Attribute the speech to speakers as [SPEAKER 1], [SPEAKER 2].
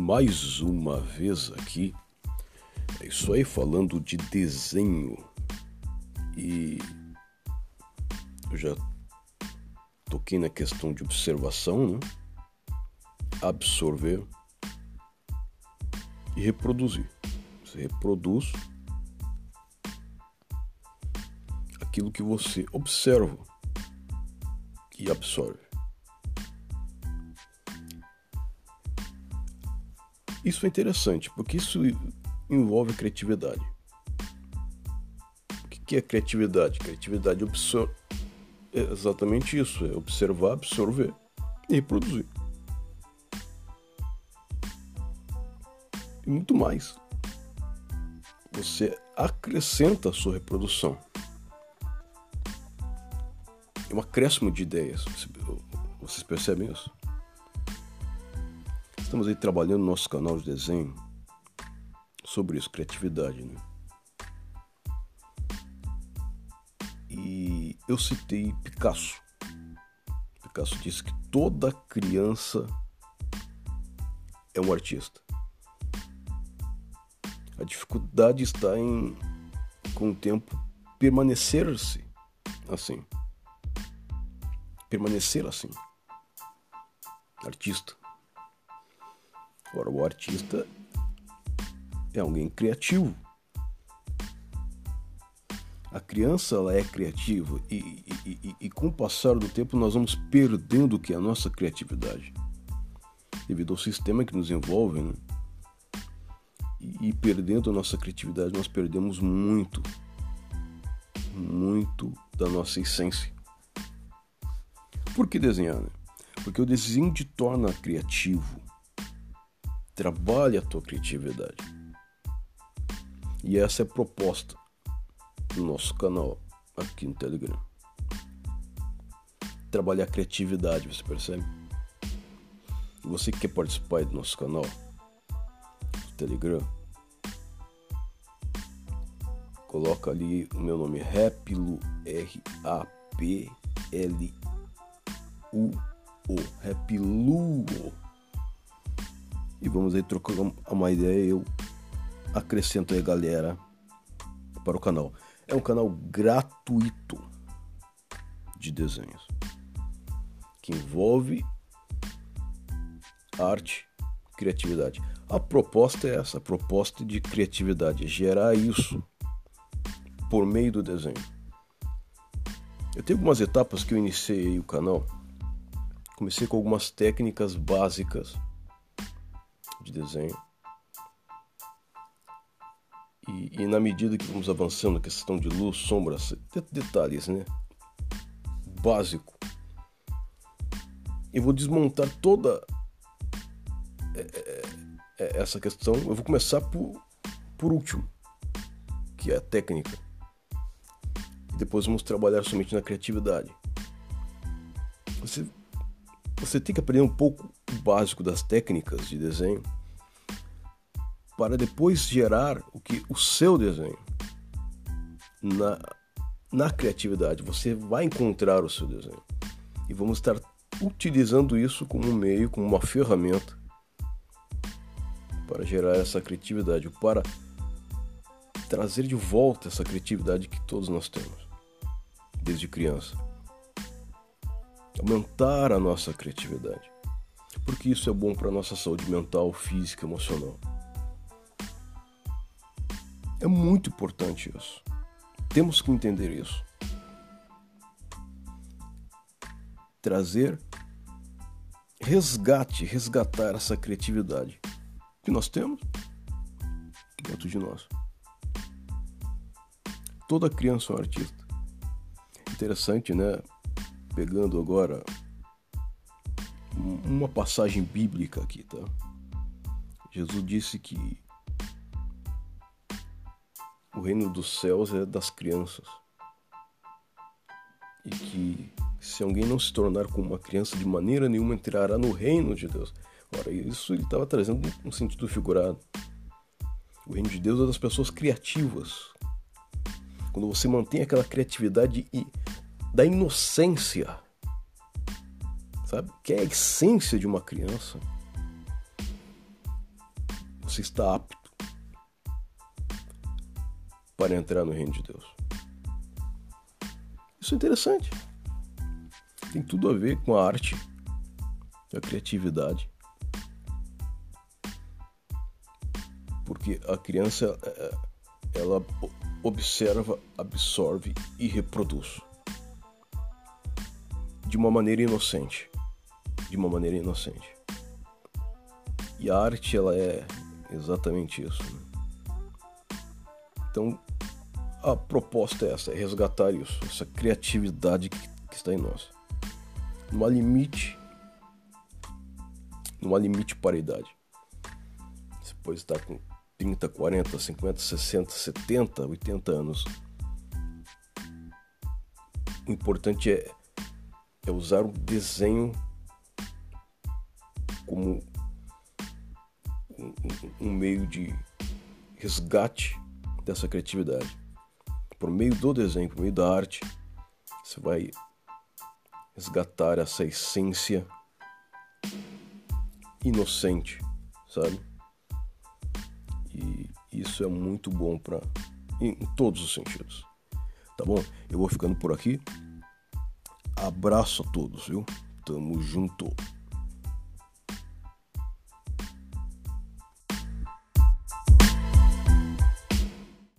[SPEAKER 1] mais uma vez aqui. É isso aí, falando de desenho. E eu já toquei na questão de observação, né? absorver e reproduzir. Você reproduz aquilo que você observa e absorve. Isso é interessante, porque isso envolve criatividade. O que é criatividade? Criatividade é exatamente isso: é observar, absorver e reproduzir. E muito mais. Você acrescenta a sua reprodução. É um acréscimo de ideias. Vocês percebem isso? Estamos aí trabalhando no nosso canal de desenho sobre isso, criatividade, né? E eu citei Picasso. Picasso disse que toda criança é um artista. A dificuldade está em, com o tempo, permanecer-se assim. Permanecer assim. Artista. Agora, o artista é alguém criativo. A criança ela é criativa e, e, e, e, com o passar do tempo nós vamos perdendo o que é a nossa criatividade devido ao sistema que nos envolve, né? e, perdendo a nossa criatividade nós perdemos muito, muito da nossa essência. Por que desenhar? Né? Porque o desenho te torna criativo Trabalhe a tua criatividade. E essa é a proposta do nosso canal aqui no Telegram. Trabalhar a criatividade, você percebe? Você que quer participar do nosso canal do Telegram, coloca ali o meu nome Raplu R A P L U O Rapluo e vamos aí trocar uma ideia. Eu acrescento aí galera para o canal. É um canal gratuito de desenhos que envolve arte, criatividade. A proposta é essa, a proposta de criatividade, é gerar isso por meio do desenho. Eu tenho algumas etapas que eu iniciei o canal. Comecei com algumas técnicas básicas de desenho. E, e, na medida que vamos avançando na questão de luz, sombras, detalhes, né? Básico. Eu vou desmontar toda é, é, é, essa questão. Eu vou começar por, por último, que é a técnica. E depois vamos trabalhar somente na criatividade. Você, você tem que aprender um pouco básico das técnicas de desenho para depois gerar o que o seu desenho. Na, na criatividade você vai encontrar o seu desenho. E vamos estar utilizando isso como um meio como uma ferramenta para gerar essa criatividade para trazer de volta essa criatividade que todos nós temos desde criança. Aumentar a nossa criatividade porque isso é bom para a nossa saúde mental, física, emocional. É muito importante isso. Temos que entender isso. Trazer resgate, resgatar essa criatividade que nós temos dentro de nós. Toda criança é um artista. Interessante, né? Pegando agora uma passagem bíblica aqui, tá? Jesus disse que o reino dos céus é das crianças. E que se alguém não se tornar como uma criança, de maneira nenhuma entrará no reino de Deus. Ora, isso ele estava trazendo um sentido figurado. O reino de Deus é das pessoas criativas. Quando você mantém aquela criatividade e da inocência sabe? Que é a essência de uma criança. você está apto para entrar no reino de Deus. Isso é interessante. Tem tudo a ver com a arte, a criatividade. Porque a criança é, ela observa, absorve e reproduz de uma maneira inocente, de uma maneira inocente. E a arte ela é exatamente isso. Né? Então a proposta é essa, é resgatar isso, essa criatividade que, que está em nós. Não há limite, não há limite para a idade. Você pode estar com 30, 40, 50, 60, 70, 80 anos. O importante é, é usar o desenho como um, um meio de resgate dessa criatividade. Por meio do desenho, por meio da arte, você vai resgatar essa essência inocente, sabe? E isso é muito bom para em, todos os sentidos. Tá bom? Eu vou ficando por aqui. Abraço a todos, viu? Tamo junto.